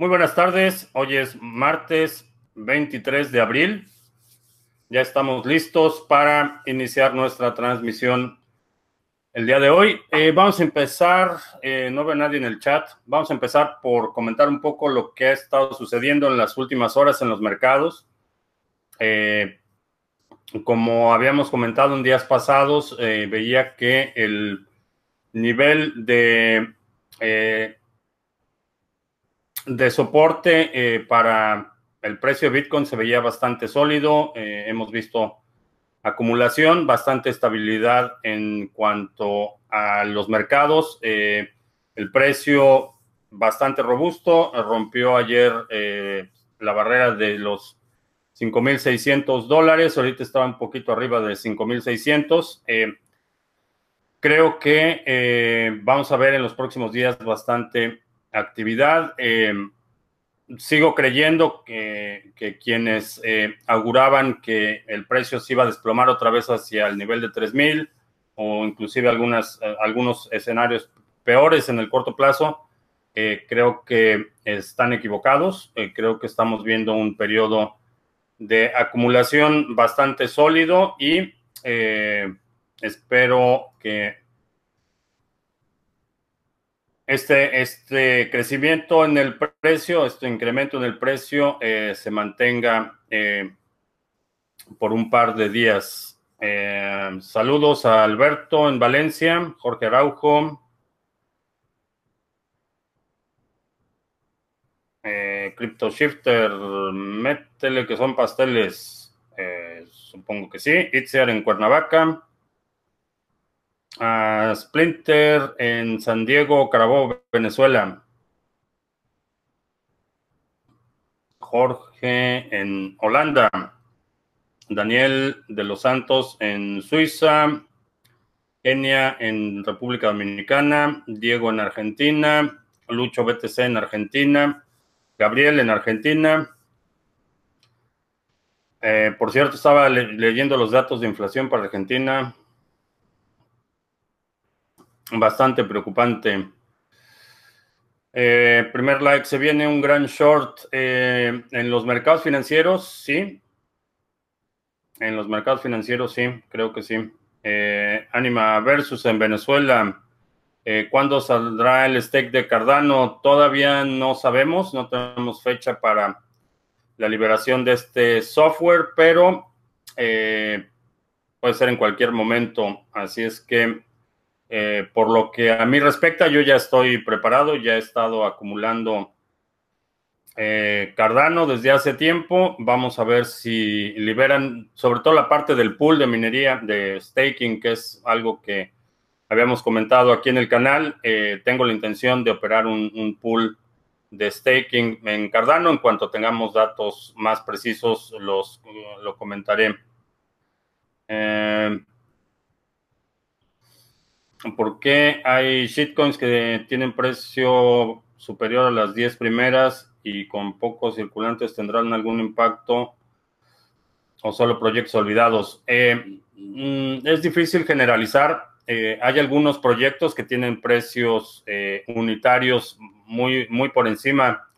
Muy buenas tardes. Hoy es martes 23 de abril. Ya estamos listos para iniciar nuestra transmisión el día de hoy. Eh, vamos a empezar, eh, no veo a nadie en el chat, vamos a empezar por comentar un poco lo que ha estado sucediendo en las últimas horas en los mercados. Eh, como habíamos comentado en días pasados, veía que el nivel de de soporte eh, para el precio de Bitcoin se veía bastante sólido. Eh, hemos visto acumulación, bastante estabilidad en cuanto a los mercados. Eh, el precio bastante robusto, rompió ayer la barrera de los 5.600 dólares, ahorita estaba un poquito arriba de 5.600. creo que vamos a ver en los próximos días bastante actividad. Eh, sigo creyendo que, quienes eh, auguraban que el precio se iba a desplomar otra vez hacia el nivel de 3.000 o inclusive algunas, eh, algunos escenarios peores en el corto plazo, creo que están equivocados. creo que estamos viendo un periodo de acumulación bastante sólido y espero que este, este crecimiento en el precio, este incremento en el precio eh, se mantenga eh, por un par de días. Eh, saludos a Alberto en Valencia, Jorge Araujo. Crypto Shifter, métele que son pasteles. supongo que sí. Itziar en Cuernavaca a Splinter en San Diego, Carabobo, Venezuela. Jorge en Holanda. Daniel de los Santos en Suiza. Kenia en República Dominicana. Diego en Argentina. Lucho BTC en Argentina. Gabriel en Argentina. Eh, por cierto, estaba leyendo los datos de inflación para Argentina bastante preocupante. Eh, primer like, se viene un gran short eh, en los mercados financieros, sí. En los mercados financieros, sí, creo que sí. Eh, Anima versus en Venezuela. ¿Cuándo saldrá el stake de Cardano? Todavía no sabemos, no tenemos fecha para la liberación de este software, pero puede ser en cualquier momento. Así es que eh, por lo que a mí respecta, yo ya estoy preparado, ya he estado acumulando eh, Cardano desde hace tiempo. Vamos a ver si liberan, sobre todo la parte del pool de minería, de staking, que es algo que habíamos comentado aquí en el canal. Eh, tengo la intención de operar un, pool de staking en Cardano. En cuanto tengamos datos más precisos, los, lo comentaré. ¿Por qué hay shitcoins que tienen precio superior a las 10 primeras y con pocos circulantes tendrán algún impacto o solo proyectos olvidados? Eh, mm, es difícil generalizar. Eh, hay algunos proyectos que tienen precios eh, unitarios muy, muy por encima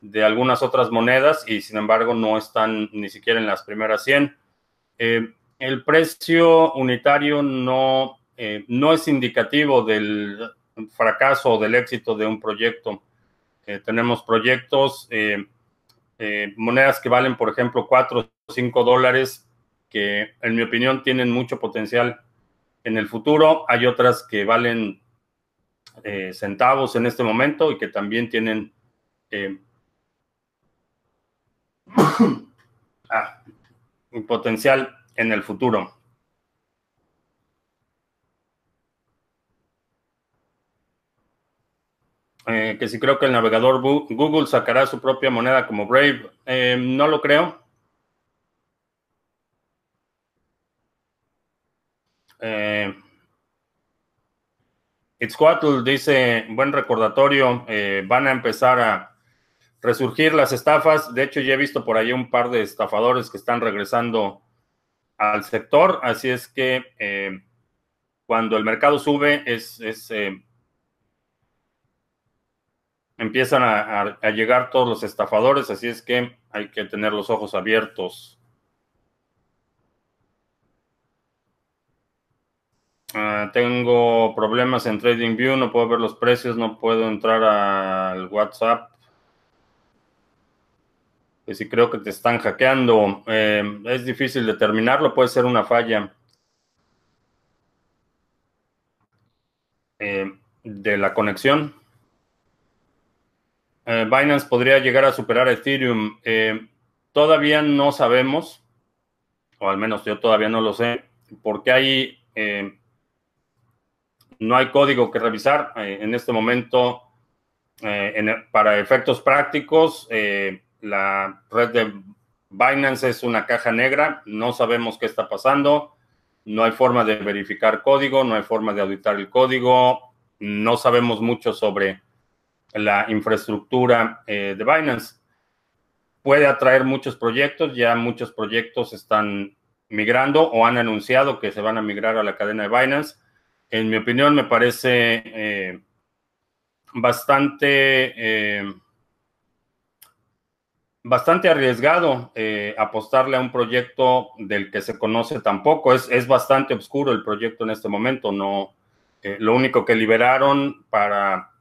de algunas otras monedas y sin embargo no están ni siquiera en las primeras 100. el precio unitario no eh, no es indicativo del fracaso o del éxito de un proyecto. Eh, tenemos proyectos, eh, monedas que valen, por ejemplo, 4 o 5 dólares, que en mi opinión tienen mucho potencial en el futuro. Hay otras que valen centavos en este momento y que también tienen ah, potencial en el futuro. Eh, que si creo que el navegador Google sacará su propia moneda como Brave. Eh, no lo creo. Eh, Itzcoatl dice, buen recordatorio, eh, van a empezar a resurgir las estafas. De hecho, ya he visto por ahí un par de estafadores que están regresando al sector. Así es que cuando el mercado sube es empiezan a, llegar todos los estafadores, así es que hay que tener los ojos abiertos. Ah, tengo problemas en TradingView, no puedo ver los precios, no puedo entrar al WhatsApp. Que si creo que te están hackeando, eh, es difícil determinarlo, puede ser una falla. Eh, de la conexión. Eh, Binance podría llegar a superar Ethereum. Eh, todavía no sabemos, o al menos yo todavía no lo sé, porque hay, no hay código que revisar. en este momento, para efectos prácticos, la red de Binance es una caja negra, no sabemos qué está pasando no hay forma de verificar código, no hay forma de auditar el código, no sabemos mucho sobre la infraestructura eh, de Binance. Puede atraer muchos proyectos, ya muchos proyectos están migrando o han anunciado que se van a migrar a la cadena de Binance. En mi opinión, me parece eh, bastante... Eh, bastante arriesgado apostarle a un proyecto del que se conoce tampoco. Es, es bastante oscuro el proyecto en este momento. No, lo único que liberaron para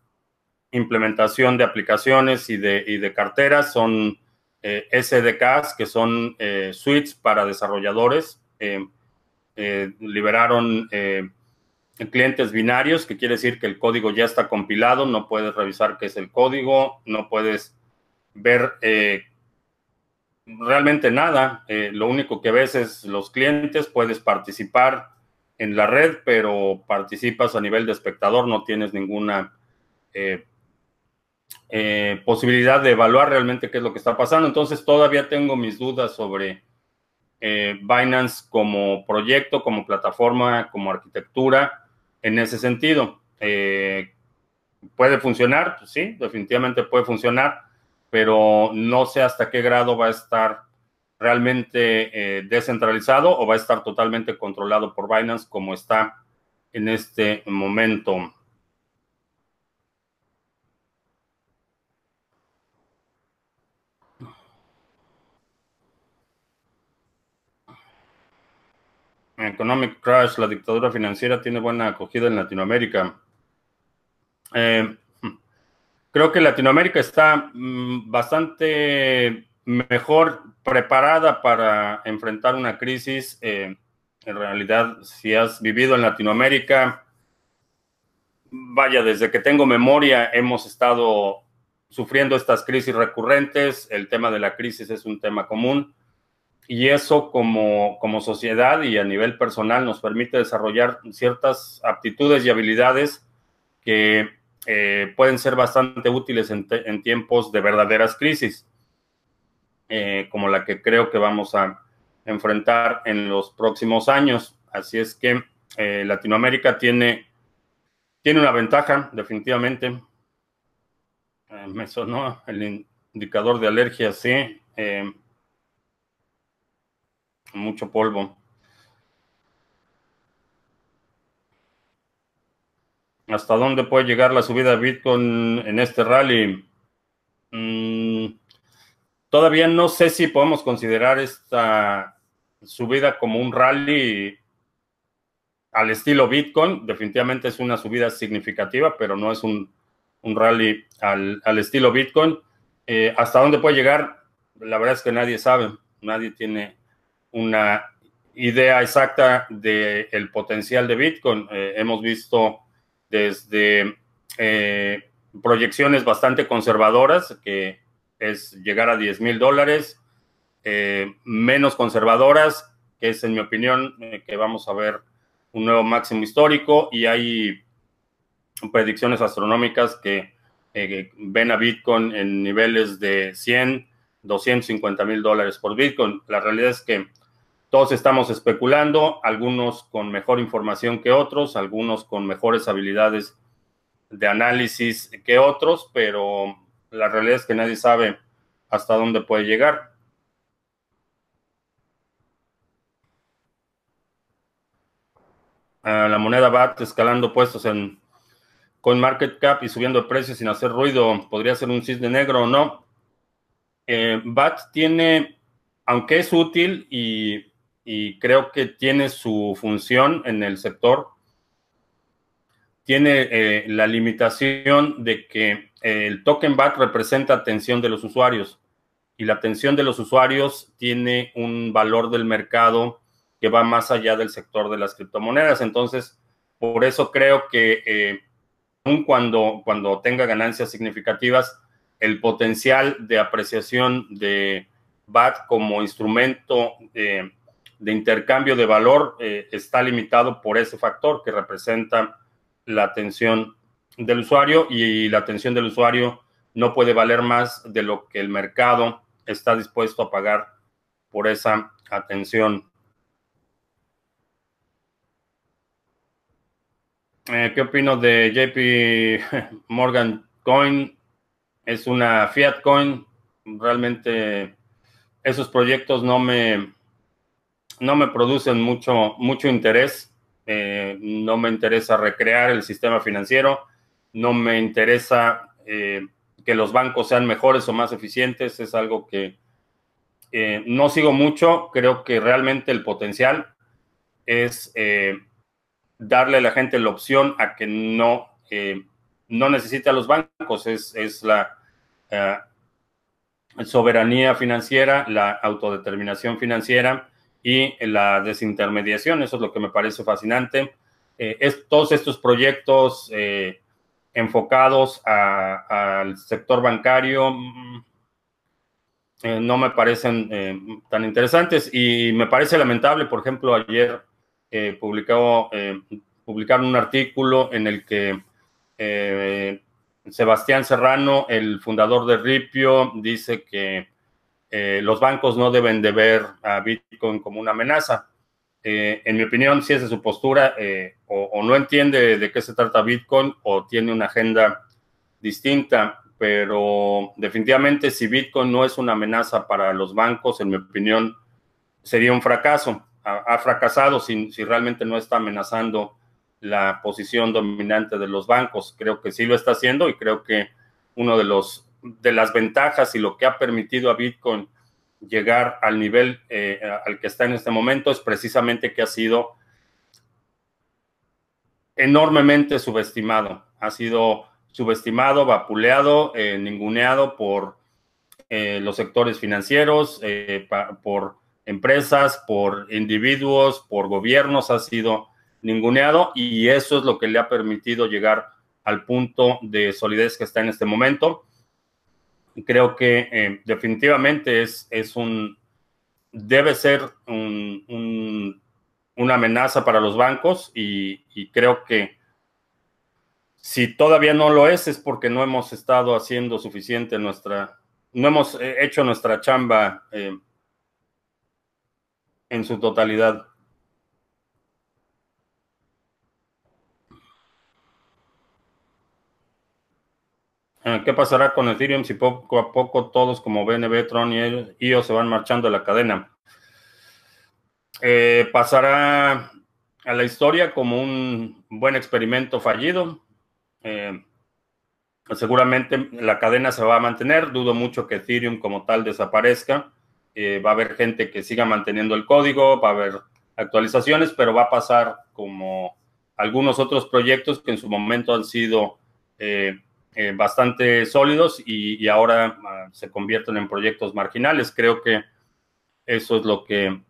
implementación de aplicaciones y de, y de carteras son eh, SDKs, que son suites para desarrolladores. liberaron clientes binarios, que quiere decir que el código ya está compilado, no puedes revisar qué es el código, no puedes ver realmente nada. Eh, lo único que ves es los clientes, puedes participar en la red, pero participas a nivel de espectador, no tienes ninguna eh, eh, posibilidad de evaluar realmente qué es lo que está pasando. Entonces todavía tengo mis dudas sobre Binance como proyecto, como plataforma, como arquitectura, en ese sentido. ¿Puede funcionar? Pues sí, definitivamente puede funcionar pero no sé hasta qué grado va a estar realmente eh, descentralizado o va a estar totalmente controlado por Binance como está en este momento. Economic Crash, la dictadura financiera tiene buena acogida en Latinoamérica. Eh, Creo que Latinoamérica está mm, bastante mejor preparada para enfrentar una crisis. Eh, en realidad, si has vivido en Latinoamérica, vaya, desde que tengo memoria hemos estado sufriendo estas crisis recurrentes. El tema de la crisis es un tema común. Y eso como, como sociedad y a nivel personal nos permite desarrollar ciertas aptitudes y habilidades que eh, pueden ser bastante útiles en, tiempos de verdaderas crisis, eh, como la que creo que vamos a enfrentar en los próximos años. Así es que eh, Latinoamérica tiene, tiene una ventaja, definitivamente. me sonó el indicador de alergia, sí. Mucho polvo. ¿Hasta dónde puede llegar la subida de Bitcoin en este rally? Mm, todavía no sé si podemos considerar esta subida como un rally al estilo Bitcoin. Definitivamente es una subida significativa, pero no es un, rally al, estilo Bitcoin. Eh, ¿Hasta dónde puede llegar? La verdad es que nadie sabe. Nadie tiene una idea exacta del potencial de Bitcoin. Eh, hemos visto desde eh, proyecciones bastante conservadoras, que es llegar a 10 mil dólares, eh, menos conservadoras, que es en mi opinión que vamos a ver un nuevo máximo histórico y hay predicciones astronómicas que ven a Bitcoin en niveles de 100, 250 mil dólares por Bitcoin. La realidad es que todos estamos especulando, algunos con mejor información que otros, algunos con mejores habilidades de análisis que otros, pero la realidad es que nadie sabe hasta dónde puede llegar. Ah, la moneda BAT escalando puestos en market cap y subiendo de precios sin hacer ruido, ¿podría ser un cisne negro o no? Eh, BAT tiene, aunque es útil y, creo que tiene su función en el sector, tiene eh, la limitación de que el token BAT representa atención de los usuarios y la atención de los usuarios tiene un valor del mercado que va más allá del sector de las criptomonedas. Entonces, por eso creo que eh, aun cuando, cuando tenga ganancias significativas, el potencial de apreciación de BAT como instrumento de intercambio de valor eh, está limitado por ese factor que representa la atención del usuario y la atención del usuario no puede valer más de lo que el mercado está dispuesto a pagar por esa atención. Eh, ¿Qué opino de JP Morgan Coin? Es una fiat coin. Realmente esos proyectos no me, no me producen mucho, mucho interés. Eh, no me interesa recrear el sistema financiero. No me interesa eh, que los bancos sean mejores o más eficientes. Es algo que no sigo mucho. Creo que realmente el potencial es darle a la gente la opción a que no, eh, no necesite a los bancos, es, la eh, soberanía financiera, la autodeterminación financiera y la desintermediación. Eso es lo que me parece fascinante. Eh, es, todos estos proyectos enfocados al sector bancario mm, no me parecen tan interesantes y me parece lamentable, por ejemplo, ayer eh, publicado, eh, publicaron un artículo en el que eh, Sebastián Serrano, el fundador de Ripio, dice que los bancos no deben de ver a Bitcoin como una amenaza. en mi opinión, si es de su postura, o, no entiende de qué se trata Bitcoin o tiene una agenda distinta, pero definitivamente si Bitcoin no es una amenaza para los bancos, en mi opinión, sería un fracaso ha, fracasado si, si, realmente no está amenazando la posición dominante de los bancos. Creo que sí lo está haciendo y creo que uno de los de las ventajas y lo que ha permitido a Bitcoin llegar al nivel eh, al que está en este momento es precisamente que ha sido enormemente subestimado. Ha sido subestimado, vapuleado, eh, ninguneado por eh, los sectores financieros, por empresas, por individuos, por gobiernos, ha sido ninguneado y eso es lo que le ha permitido llegar al punto de solidez que está en este momento. Creo que eh, definitivamente es, es, un, debe ser un, una amenaza para los bancos y, creo que si todavía no lo es, es porque no hemos estado haciendo suficiente nuestra, no hemos eh, hecho nuestra chamba eh, en su totalidad. ¿Qué pasará con Ethereum si poco a poco todos como BNB, Tron y IO se van marchando de la cadena? Eh, pasará a la historia como un buen experimento fallido. Eh, seguramente la cadena se va a mantener. Dudo mucho que Ethereum como tal desaparezca. Eh, va a haber gente que siga manteniendo el código, va a haber actualizaciones, pero va a pasar como algunos otros proyectos que en su momento han sido eh, bastante sólidos y, ahora ah, se convierten en proyectos marginales. Creo que eso es lo que,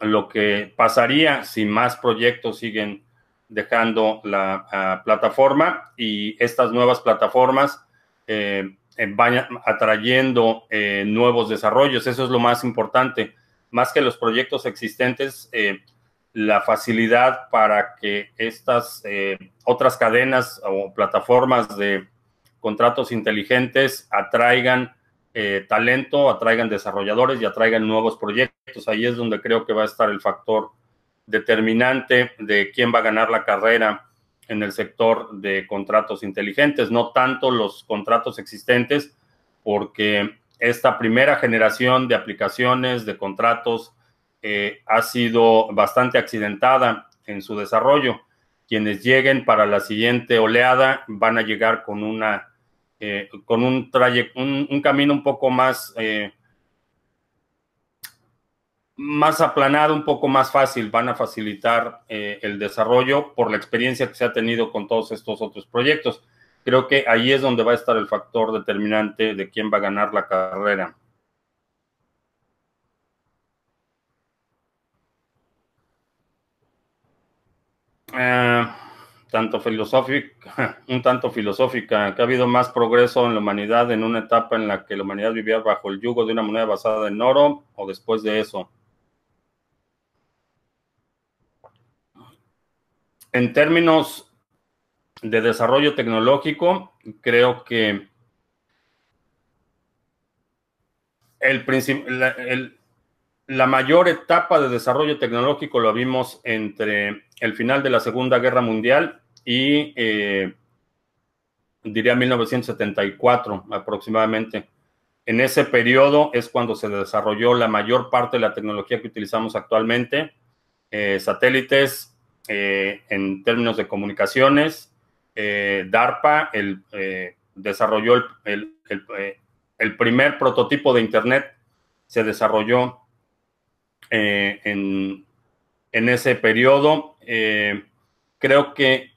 lo que pasaría si más proyectos siguen dejando la ah, plataforma y estas nuevas plataformas eh, vayan atrayendo eh, nuevos desarrollos. Eso es lo más importante. Más que los proyectos existentes, eh, la facilidad para que estas otras cadenas o plataformas de contratos inteligentes atraigan talento, atraigan desarrolladores y atraigan nuevos proyectos. Ahí es donde creo que va a estar el factor determinante de quién va a ganar la carrera en el sector de contratos inteligentes, no tanto los contratos existentes, porque esta primera generación de aplicaciones, de contratos, eh, ha sido bastante accidentada en su desarrollo. quienes lleguen para la siguiente oleada van a llegar con una eh, con un, un, camino un poco más, eh, más aplanado, un poco más fácil. Van a facilitar el desarrollo por la experiencia que se ha tenido con todos estos otros proyectos. Creo que ahí es donde va a estar el factor determinante de quién va a ganar la carrera. Tanto filosófica, un tanto filosófica, que ha habido más progreso en la humanidad en una etapa en la que la humanidad vivía bajo el yugo de una moneda basada en oro o después de eso. En términos de desarrollo tecnológico, creo que el, la mayor etapa de desarrollo tecnológico lo vimos entre el final de la Segunda Guerra Mundial y eh, diría 1974 aproximadamente. En ese periodo es cuando se desarrolló la mayor parte de la tecnología que utilizamos actualmente, eh, satélites eh, en términos de comunicaciones, DARPA el, desarrolló el, el, primer prototipo de Internet, se desarrolló en, en, ese periodo. Creo que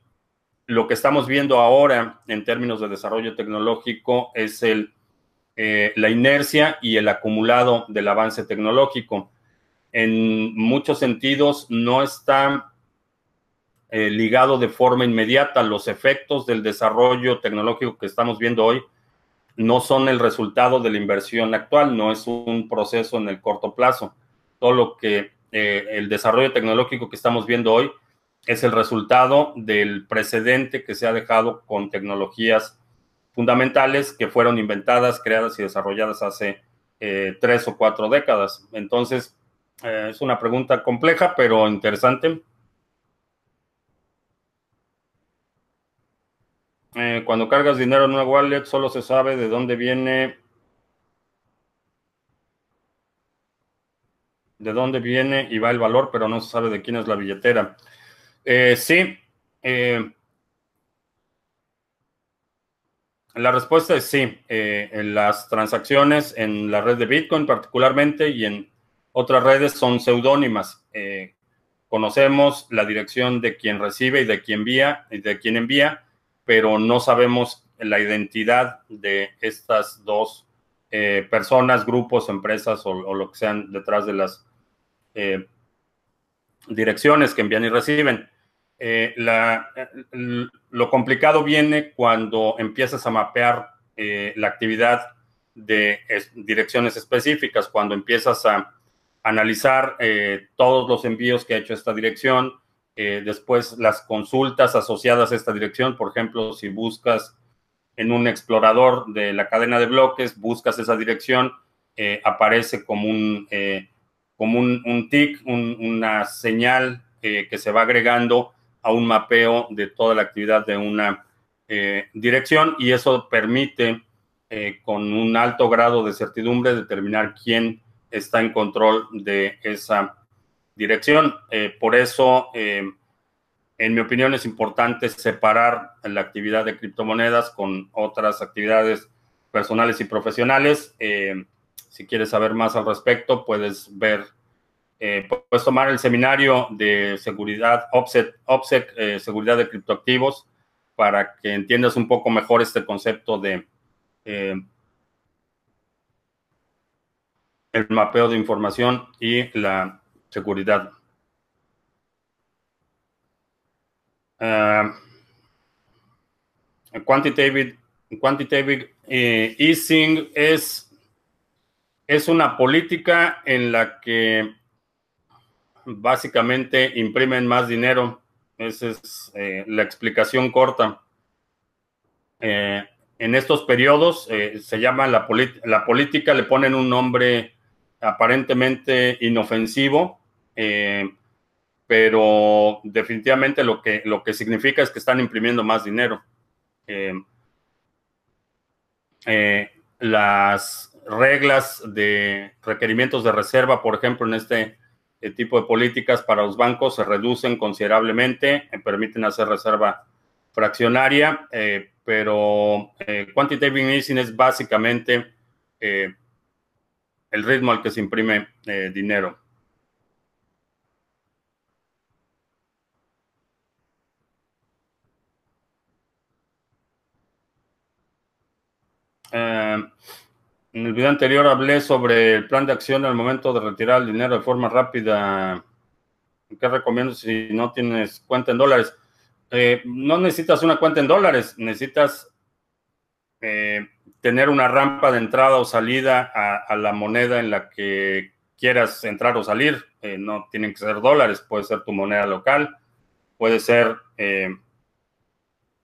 lo que estamos viendo ahora en términos de desarrollo tecnológico es eh, la inercia y el acumulado del avance tecnológico. En muchos sentidos no está eh, ligado de forma inmediata. Los efectos del desarrollo tecnológico que estamos viendo hoy no son el resultado de la inversión actual, no es un proceso en el corto plazo. Todo lo que eh, el desarrollo tecnológico que estamos viendo hoy es el resultado del precedente que se ha dejado con tecnologías fundamentales que fueron inventadas, creadas y desarrolladas hace eh, tres o cuatro décadas. Entonces, eh, es una pregunta compleja, pero interesante. Cuando cargas dinero en una wallet, solo se sabe de dónde viene, de dónde viene y va el valor, pero no se sabe de quién es la billetera. Eh, sí. Eh, la respuesta es sí. Eh, en las transacciones en la red de Bitcoin particularmente y en otras redes son seudónimas. conocemos la dirección de quien recibe y de quien envía, y de quien envía, pero no sabemos la identidad de estas dos personas, grupos, empresas o, o, lo que sean detrás de las direcciones que envían y reciben. Eh, lo complicado viene cuando empiezas a mapear eh, la actividad de direcciones específicas, cuando empiezas a analizar eh, todos los envíos que ha hecho esta dirección, después las consultas asociadas a esta dirección, por ejemplo, si buscas en un explorador de la cadena de bloques, buscas esa dirección, aparece como un, como un, un tick, una señal que se va agregando a un mapeo de toda la actividad de una eh, dirección y eso permite eh, con un alto grado de certidumbre determinar quién está en control de esa dirección. Eh, por eso, en mi opinión, es importante separar la actividad de criptomonedas con otras actividades personales y profesionales. Si quieres saber más al respecto, puedes ver eh, puedes tomar el seminario de seguridad, OPSEC, eh, seguridad de criptoactivos, para que entiendas un poco mejor este concepto de eh, el mapeo de información y la seguridad. Uh, quantitative, quantitative easing es, es una política en la que básicamente imprimen más dinero. Esa es eh, la explicación corta. Eh, en estos periodos eh, se llama la, la, política, le ponen un nombre aparentemente inofensivo, pero definitivamente lo que, lo que significa es que están imprimiendo más dinero. las reglas de requerimientos de reserva, por ejemplo, en este tipo de políticas para los bancos se reducen considerablemente, permiten hacer reserva fraccionaria, pero quantitative easing es básicamente el ritmo al que se imprime dinero. Eh, en el video anterior hablé sobre el plan de acción al momento de retirar el dinero de forma rápida. ¿Qué recomiendo si no tienes cuenta en dólares? Eh, no necesitas una cuenta en dólares, necesitas eh, tener una rampa de entrada o salida a, la moneda en la que quieras entrar o salir. no tienen que ser dólares, puede ser tu moneda local, puede ser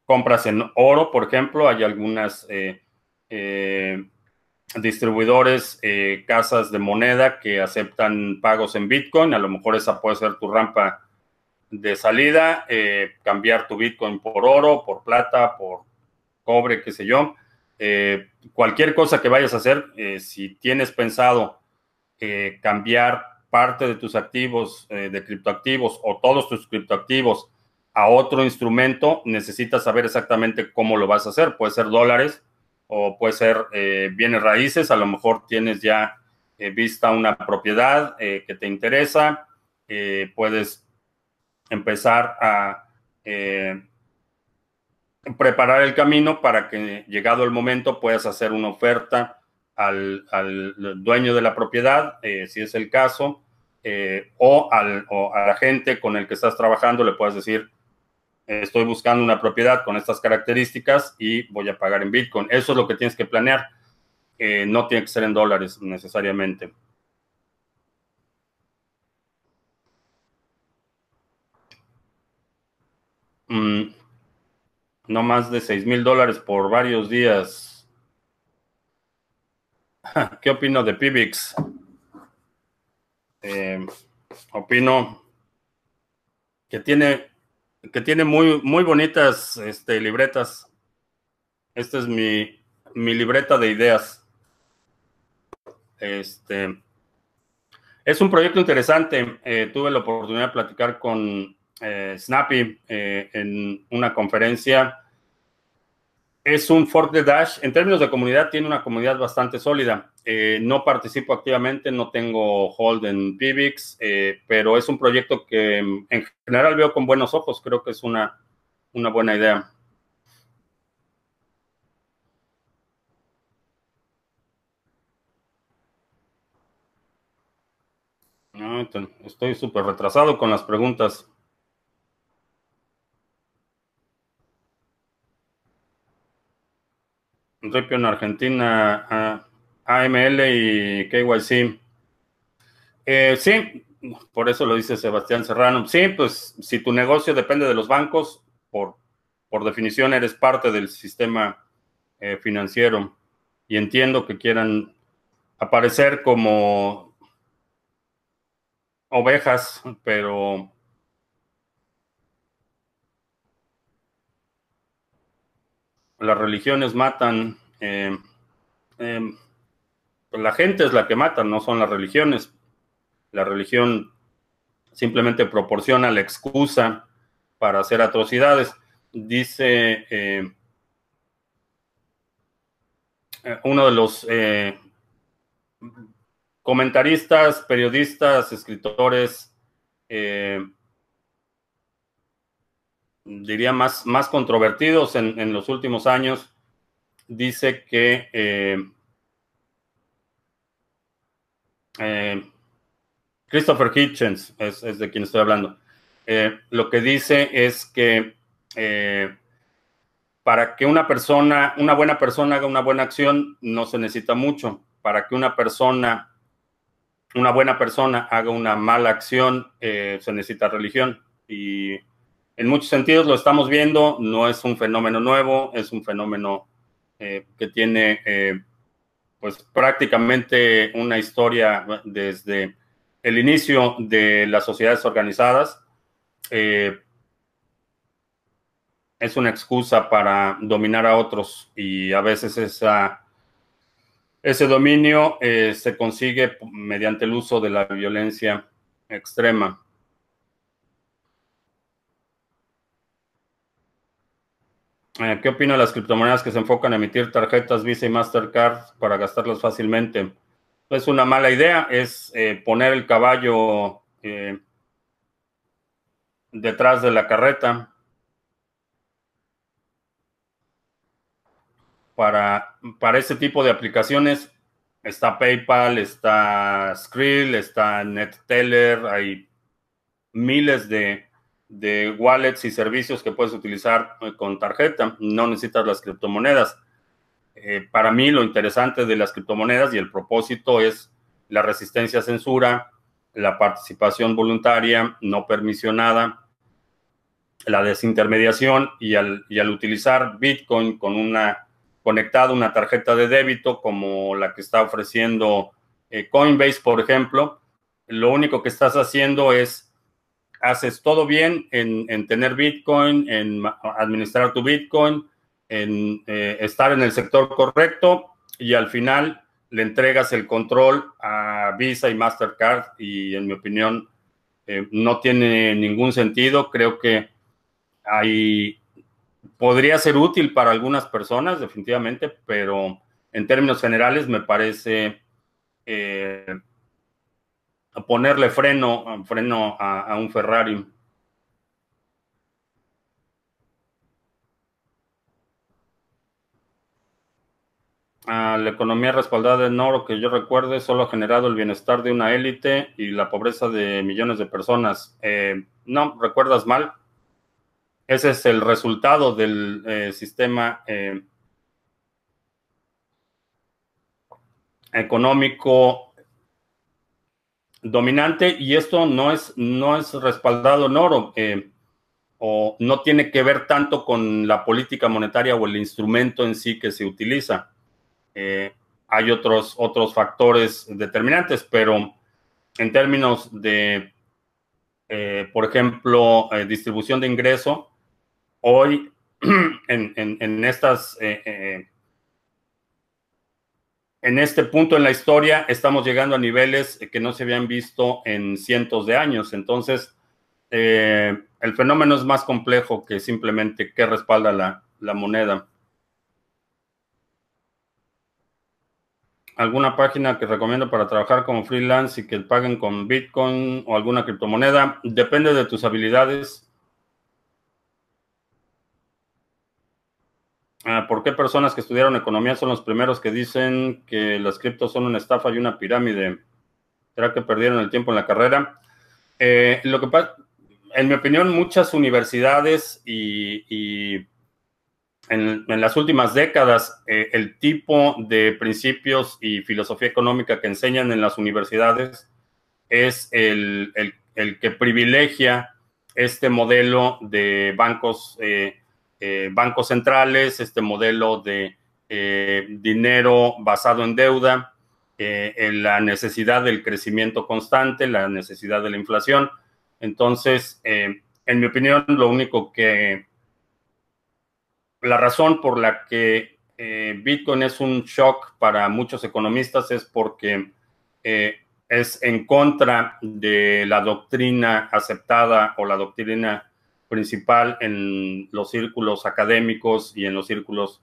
compras en oro, por ejemplo. Hay algunas eh, distribuidores, eh, casas de moneda que aceptan pagos en Bitcoin. A lo mejor esa puede ser tu rampa de salida, eh, cambiar tu Bitcoin por oro, por plata, por cobre, qué sé yo. cualquier cosa que vayas a hacer, si tienes pensado cambiar parte de tus activos de criptoactivos o todos tus criptoactivos a otro instrumento, necesitas saber exactamente cómo lo vas a hacer. Puede ser dólares, o puede ser eh, bienes raíces, a lo mejor tienes ya eh, vista una propiedad eh, que te interesa, puedes empezar a preparar el camino para que llegado el momento puedas hacer una oferta al, dueño de la propiedad, si es el caso, o, al, o a la gente con el que estás trabajando le puedes decir, estoy buscando una propiedad con estas características y voy a pagar en Bitcoin. Eso es lo que tienes que planear. Eh, no tiene que ser en dólares necesariamente. Mm, no más de 6 mil dólares por varios días. ¿Qué opino de Pibix? Eh, opino que tiene que tiene muy, muy bonitas este, libretas. Esta es mi, libreta de ideas. Este, es un proyecto interesante. Eh, tuve la oportunidad de platicar con eh, Snappy eh, en una conferencia es un fork de Dash. En términos de comunidad, tiene una comunidad bastante sólida. Eh, no participo activamente, no tengo hold en Pivix, eh, pero es un proyecto que en general veo con buenos ojos. Creo que es una, una buena idea. estoy súper retrasado con las preguntas. Ripio en Argentina, AML y KYC. Eh, sí, por eso lo dice Sebastián Serrano. Sí, pues si tu negocio depende de los bancos, por, por definición eres parte del sistema eh, financiero. Y entiendo que quieran aparecer como ovejas, pero las religiones matan. Eh, eh, la gente es la que mata, no son las religiones. La religión simplemente proporciona la excusa para hacer atrocidades. Dice eh, uno de los comentaristas, periodistas, escritores, diría, más, más controvertidos en, los últimos años, dice que eh, eh, Christopher Hitchens es, de quien estoy hablando. Eh, lo que dice es que para que una persona, una buena persona haga una buena acción, no se necesita mucho. Para que una persona, una buena persona haga una mala acción, se necesita religión. Y en muchos sentidos lo estamos viendo, no es un fenómeno nuevo, es un fenómeno eh, que tiene eh, pues prácticamente una historia desde el inicio de las sociedades organizadas. Eh, es una excusa para dominar a otros y a veces ese dominio se consigue mediante el uso de la violencia extrema. Eh, ¿Qué opina de las criptomonedas que se enfocan en emitir tarjetas Visa y Mastercard para gastarlas fácilmente? Es una mala idea, es eh, poner el caballo eh, detrás de la carreta. Para, para ese tipo de aplicaciones está PayPal, está Skrill, está NetTeller, hay miles de, de wallets y servicios que puedes utilizar eh, con tarjeta. No necesitas las criptomonedas. Eh, para mí lo interesante de las criptomonedas y el propósito es la resistencia a censura, la participación voluntaria no permisionada, la desintermediación y al, y al utilizar Bitcoin con una conectado una tarjeta de débito como la que está ofreciendo eh, Coinbase, por ejemplo, lo único que estás haciendo es haces todo bien en, tener Bitcoin, en administrar tu Bitcoin, en eh, estar en el sector correcto y al final le entregas el control a Visa y Mastercard y en mi opinión eh, no tiene ningún sentido. Creo que hay, podría ser útil para algunas personas definitivamente, pero en términos generales me parece eh, ponerle freno, freno a, un Ferrari. la economía respaldada en oro, que yo recuerde, solo ha generado el bienestar de una élite y la pobreza de millones de personas. Eh, no, recuerdas mal. Ese es el resultado del eh, sistema eh, económico dominante y esto no es, no es respaldado en oro eh, o no tiene que ver tanto con la política monetaria o el instrumento en sí que se utiliza. Eh, hay otros, otros factores determinantes, pero en términos de, eh, por ejemplo, distribución de ingreso, hoy en, en, en estas en este punto en la historia estamos llegando a niveles que no se habían visto en cientos de años. Entonces, eh, el fenómeno es más complejo que simplemente qué respalda la, moneda. ¿Alguna página que recomiendo para trabajar como freelance y que paguen con Bitcoin o alguna criptomoneda? Depende de tus habilidades. ¿Por qué personas que estudiaron economía son los primeros que dicen que las criptos son una estafa y una pirámide? ¿Será que perdieron el tiempo en la carrera? Eh, lo que pasa, en mi opinión, muchas universidades y, en, las últimas décadas, eh, el tipo de principios y filosofía económica que enseñan en las universidades es el, que privilegia este modelo de bancos eh, eh, bancos centrales, este modelo de eh, dinero basado en deuda, eh, en la necesidad del crecimiento constante, la necesidad de la inflación. Entonces, en mi opinión, lo único que, la razón por la que Bitcoin es un shock para muchos economistas es porque es en contra de la doctrina aceptada o la doctrina principal en los círculos académicos y en los círculos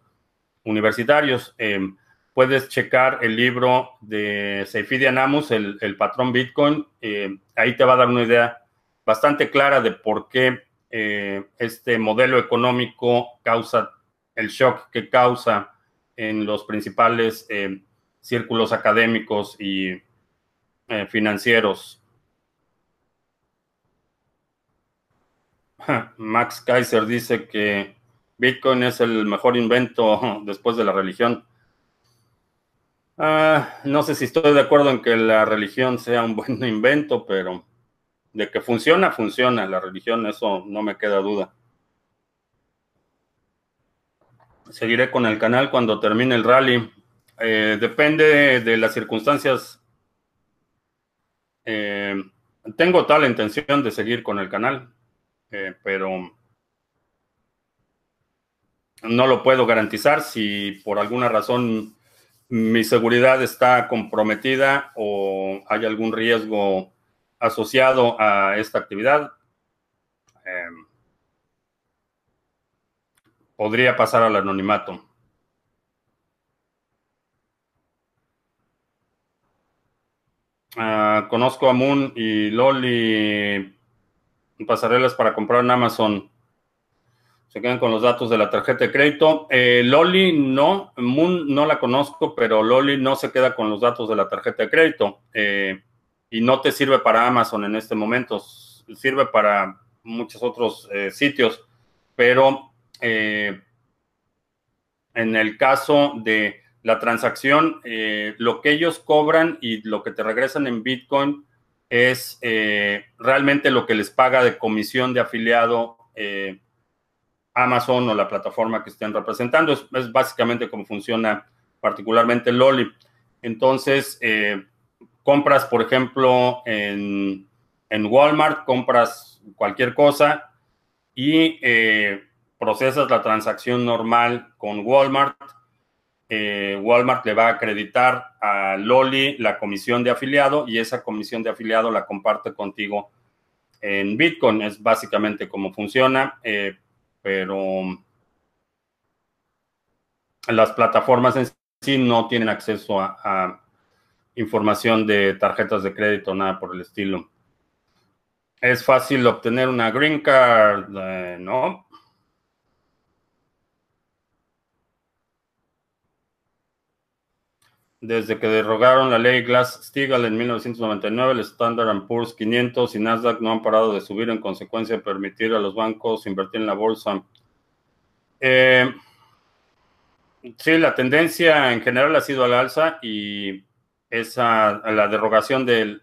universitarios. Em, puedes checar el libro de Seyfidian Amos, el, patrón Bitcoin. Em, ahí te va a dar una idea bastante clara de por qué eh, este modelo económico causa el shock que causa en los principales em, círculos académicos y eh, financieros. Max Kaiser dice que Bitcoin es el mejor invento después de la religión. Ah, no sé si estoy de acuerdo en que la religión sea un buen invento, pero de que funciona, funciona. La religión, eso no me queda duda. Seguiré con el canal cuando termine el rally. Eh, depende de las circunstancias. Eh, tengo tal intención de seguir con el canal. Eh, pero no lo puedo garantizar si por alguna razón mi seguridad está comprometida o hay algún riesgo asociado a esta actividad em, podría pasar al anonimato. Ah, conozco a Moon y Loli pasarelas para comprar en Amazon. Se quedan con los datos de la tarjeta de crédito. Eh, Loli no, Moon no la conozco, pero Loli no se queda con los datos de la tarjeta de crédito. Eh, y no te sirve para Amazon en este momento. Sirve para muchos otros eh, sitios. Pero en el caso de la transacción, eh, lo que ellos cobran y lo que te regresan en Bitcoin es eh, realmente lo que les paga de comisión de afiliado eh, Amazon o la plataforma que estén representando. Es, básicamente como funciona particularmente Loli. Entonces, compras, por ejemplo, en, en, Walmart, compras cualquier cosa y procesas la transacción normal con Walmart eh, Walmart le va a acreditar a Loli la comisión de afiliado y esa comisión de afiliado la comparte contigo en Bitcoin. Es básicamente cómo funciona, eh, pero las plataformas en sí no tienen acceso a, información de tarjetas de crédito, nada por el estilo. Es fácil obtener una green card, eh, ¿no? Desde que derrogaron la ley Glass-Steagall en 1999, el Standard Poor's 500 y Nasdaq no han parado de subir en consecuencia de permitir a los bancos invertir en la bolsa. Eh, sí, la tendencia en general ha sido al alza y esa, la derogación del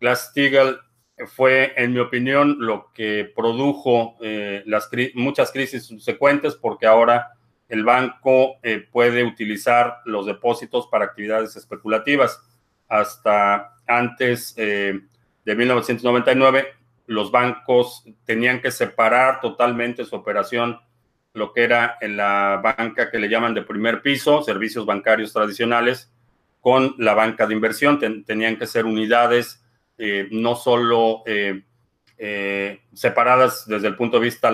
Glass-Steagall fue, en mi opinión, lo que produjo eh, las muchas crisis subsecuentes porque ahora el banco eh, puede utilizar los depósitos para actividades especulativas. Hasta antes eh, de 1999, los bancos tenían que separar totalmente su operación, lo que era en la banca que le llaman de primer piso, servicios bancarios tradicionales, con la banca de inversión. tenían que ser unidades eh, no solo separadas desde el punto de vista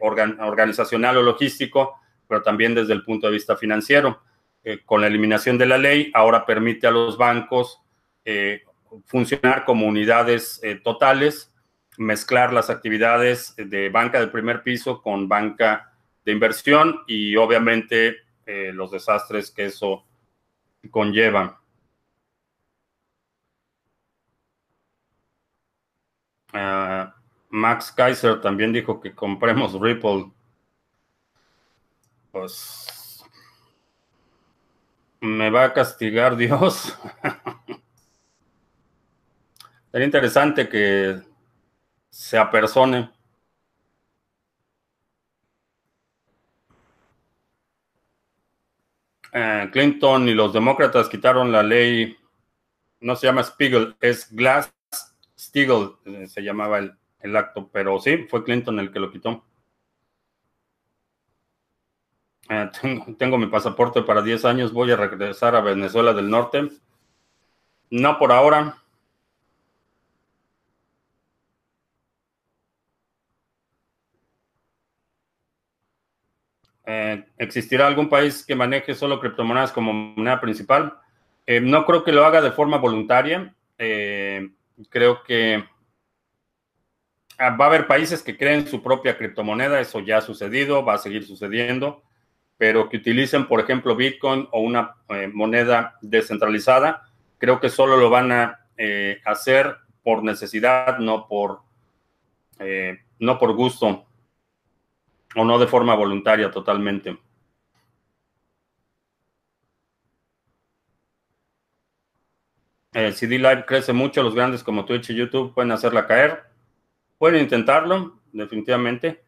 organizacional o logístico, pero también desde el punto de vista financiero. Eh, con la eliminación de la ley, ahora permite a los bancos eh, funcionar como unidades eh, totales, mezclar las actividades de banca de primer piso con banca de inversión y obviamente los desastres que eso conlleva. Ah, Max Kaiser también dijo que compremos Ripple pues me va a castigar Dios. Sería interesante que se apersone. Eh, Clinton y los demócratas quitaron la ley, no se llama Spiegel, es Glass Steagall, eh, se llamaba el, el acto, pero sí, fue Clinton el que lo quitó. Eh, tengo, mi pasaporte para 10 años, voy a regresar a Venezuela del Norte. No por ahora. Eh, ¿Existirá algún país que maneje solo criptomonedas como moneda principal? Eh, no creo que lo haga de forma voluntaria. creo que ah, va a haber países que creen su propia criptomoneda. Eso ya ha sucedido, va a seguir sucediendo pero que utilicen, por ejemplo, Bitcoin o una eh, moneda descentralizada, creo que solo lo van a eh, hacer por necesidad, no por, eh, no por gusto o no de forma voluntaria totalmente. CD Live crece mucho, los grandes como Twitch y YouTube pueden hacerla caer. Pueden intentarlo, definitivamente.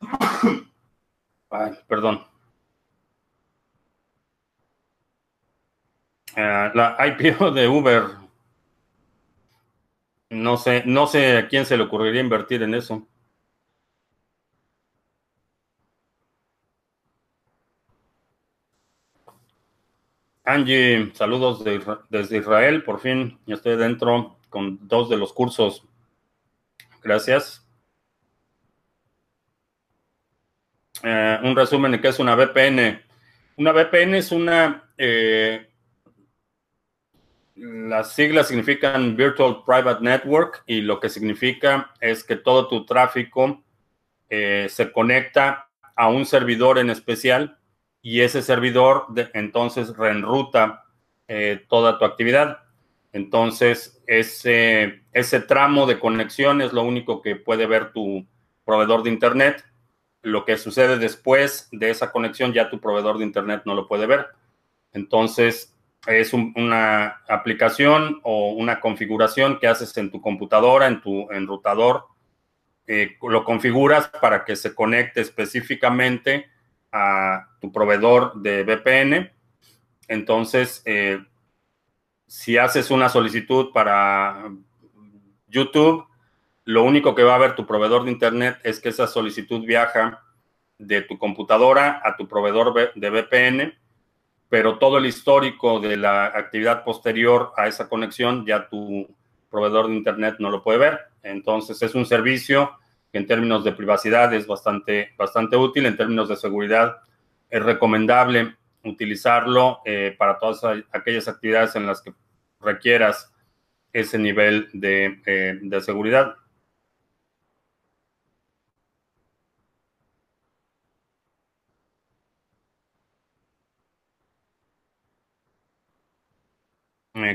Perdón. Eh, la IPO de Uber. No sé, no sé a quién se le ocurriría invertir en eso. Angie, saludos desde Israel, por fin ya estoy dentro. con dos de los cursos. Gracias. Eh, un resumen de qué es una VPN. Una VPN es una... Eh, las siglas significan Virtual Private Network y lo que significa es que todo tu tráfico eh, se conecta a un servidor en especial y ese servidor entonces reenruta toda tu actividad. Entonces, ese, ese tramo de conexión es lo único que puede ver tu proveedor de Internet lo que sucede después de esa conexión ya tu proveedor de Internet no lo puede ver. Entonces, es una aplicación o una configuración que haces en tu computadora, en tu enrutador. Eh, lo configuras para que se conecte específicamente a tu proveedor de VPN. Entonces, eh, si haces una solicitud para YouTube, lo único que va a ver tu proveedor de Internet es que esa solicitud viaja de tu computadora a tu proveedor de VPN, pero todo el histórico de la actividad posterior a esa conexión ya tu proveedor de Internet no lo puede ver. Entonces es un servicio que en términos de privacidad es bastante, bastante útil, en términos de seguridad es recomendable utilizarlo eh, para todas aquellas actividades en las que requieras ese nivel de, eh, de seguridad.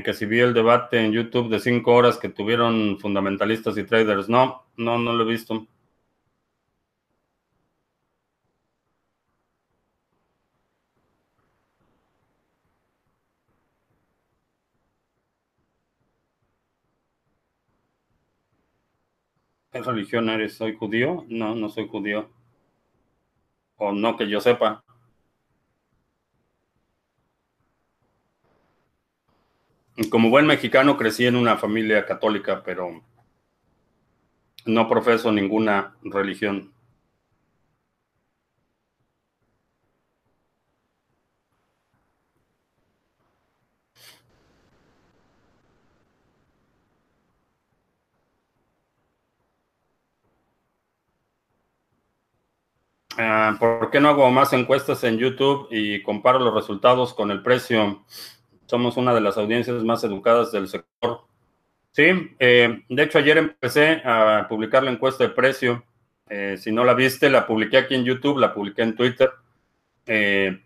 Que si vi el debate en YouTube de cinco horas que tuvieron fundamentalistas y traders. No, no, no lo he visto. ¿Qué religión eres? ¿Soy judío? No, no soy judío. O no que yo sepa. Como buen mexicano crecí en una familia católica, pero no profeso ninguna religión. Ah, ¿Por qué no hago más encuestas en YouTube y comparo los resultados con el precio? Somos una de las audiencias más educadas del sector. Sí, eh, de hecho ayer empecé a publicar la encuesta de precio. Eh, si no la viste, la publiqué aquí en YouTube, la publiqué en Twitter. Eh,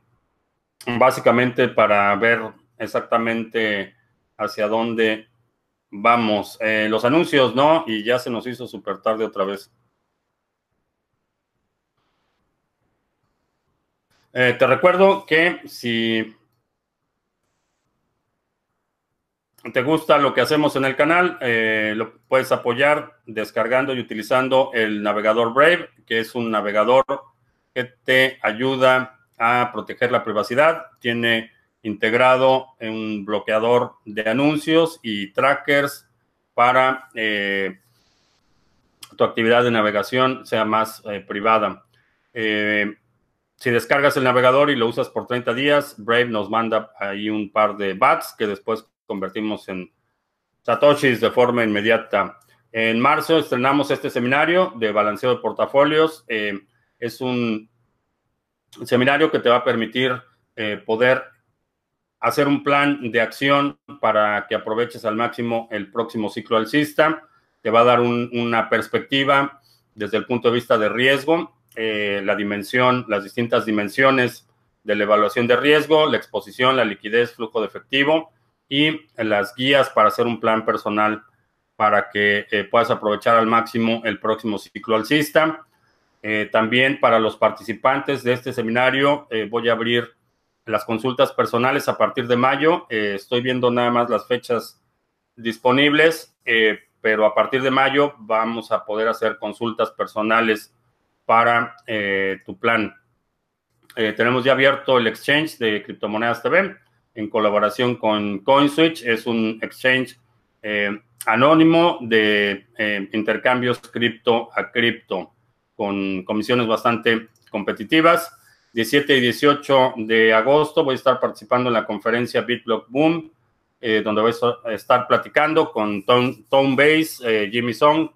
básicamente para ver exactamente hacia dónde vamos. los anuncios, ¿no? Y ya se nos hizo súper tarde otra vez. te recuerdo que si te gusta lo que hacemos en el canal, eh, lo puedes apoyar descargando y utilizando el navegador Brave, que es un navegador que te ayuda a proteger la privacidad. Tiene integrado un bloqueador de anuncios y trackers para eh, tu actividad de navegación sea más eh, privada. si descargas el navegador y lo usas por 30 días, Brave nos manda ahí un par de bats que después convertimos en satoshis de forma inmediata. En marzo estrenamos este seminario de balanceo de portafolios. Eh, es un seminario que te va a permitir eh, poder hacer un plan de acción para que aproveches al máximo el próximo ciclo alcista. Te va a dar una perspectiva desde el punto de vista de riesgo, eh, la dimensión, las distintas dimensiones de la evaluación de riesgo, la exposición, la liquidez, flujo de efectivo y las guías para hacer un plan personal para que eh, puedas aprovechar al máximo el próximo ciclo alcista. Eh, también para los participantes de este seminario eh, voy a abrir las consultas personales a partir de mayo. estoy viendo nada más las fechas disponibles, pero a partir de mayo vamos a poder hacer consultas personales para tu plan. tenemos ya abierto el exchange de criptomonedas TV en colaboración con CoinSwitch. Es un exchange eh, anónimo de eh, intercambios cripto a cripto con comisiones bastante competitivas. 17 y 18 de agosto voy a estar participando en la conferencia BitBlock Boom donde voy a estar platicando con Tom, Tom Base, Jimmy Song,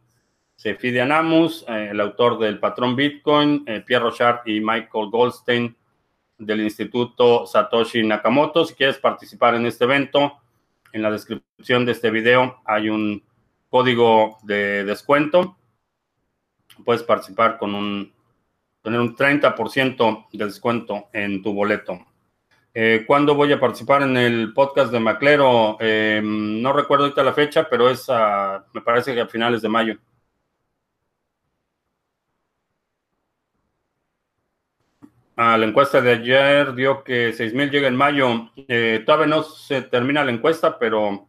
Sefi Anamus, el autor del patrón Bitcoin, Pierre Rochard y Michael Goldstein del Instituto Satoshi Nakamoto. Si quieres participar en este evento, en la descripción de este video hay un código de descuento. Puedes participar con un, tener un 30% de descuento en tu boleto. Eh, ¿Cuándo voy a participar en el podcast de Maclero? Eh, no recuerdo ahorita la fecha, pero es me parece que a finales de mayo. Ah, la encuesta de ayer dio que 6.000 llega en mayo. Eh, todavía no se termina la encuesta, pero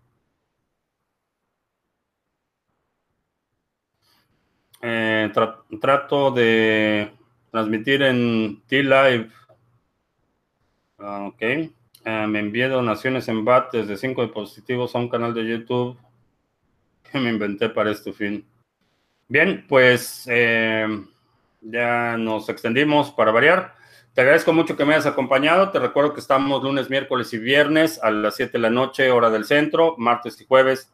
eh, trato de transmitir en T-Live. Ah, ok. Ah, me envié donaciones en BAT desde 5 dispositivos a un canal de YouTube que me inventé para este fin. Bien, pues eh, ya nos extendimos para variar. Te agradezco mucho que me hayas acompañado. Te recuerdo que estamos lunes, miércoles y viernes a las 7 de la noche, hora del centro, martes y jueves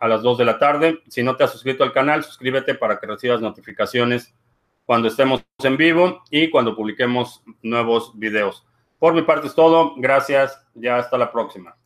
a las 2 de la tarde. Si no te has suscrito al canal, suscríbete para que recibas notificaciones cuando estemos en vivo y cuando publiquemos nuevos videos. Por mi parte es todo. Gracias. Ya hasta la próxima.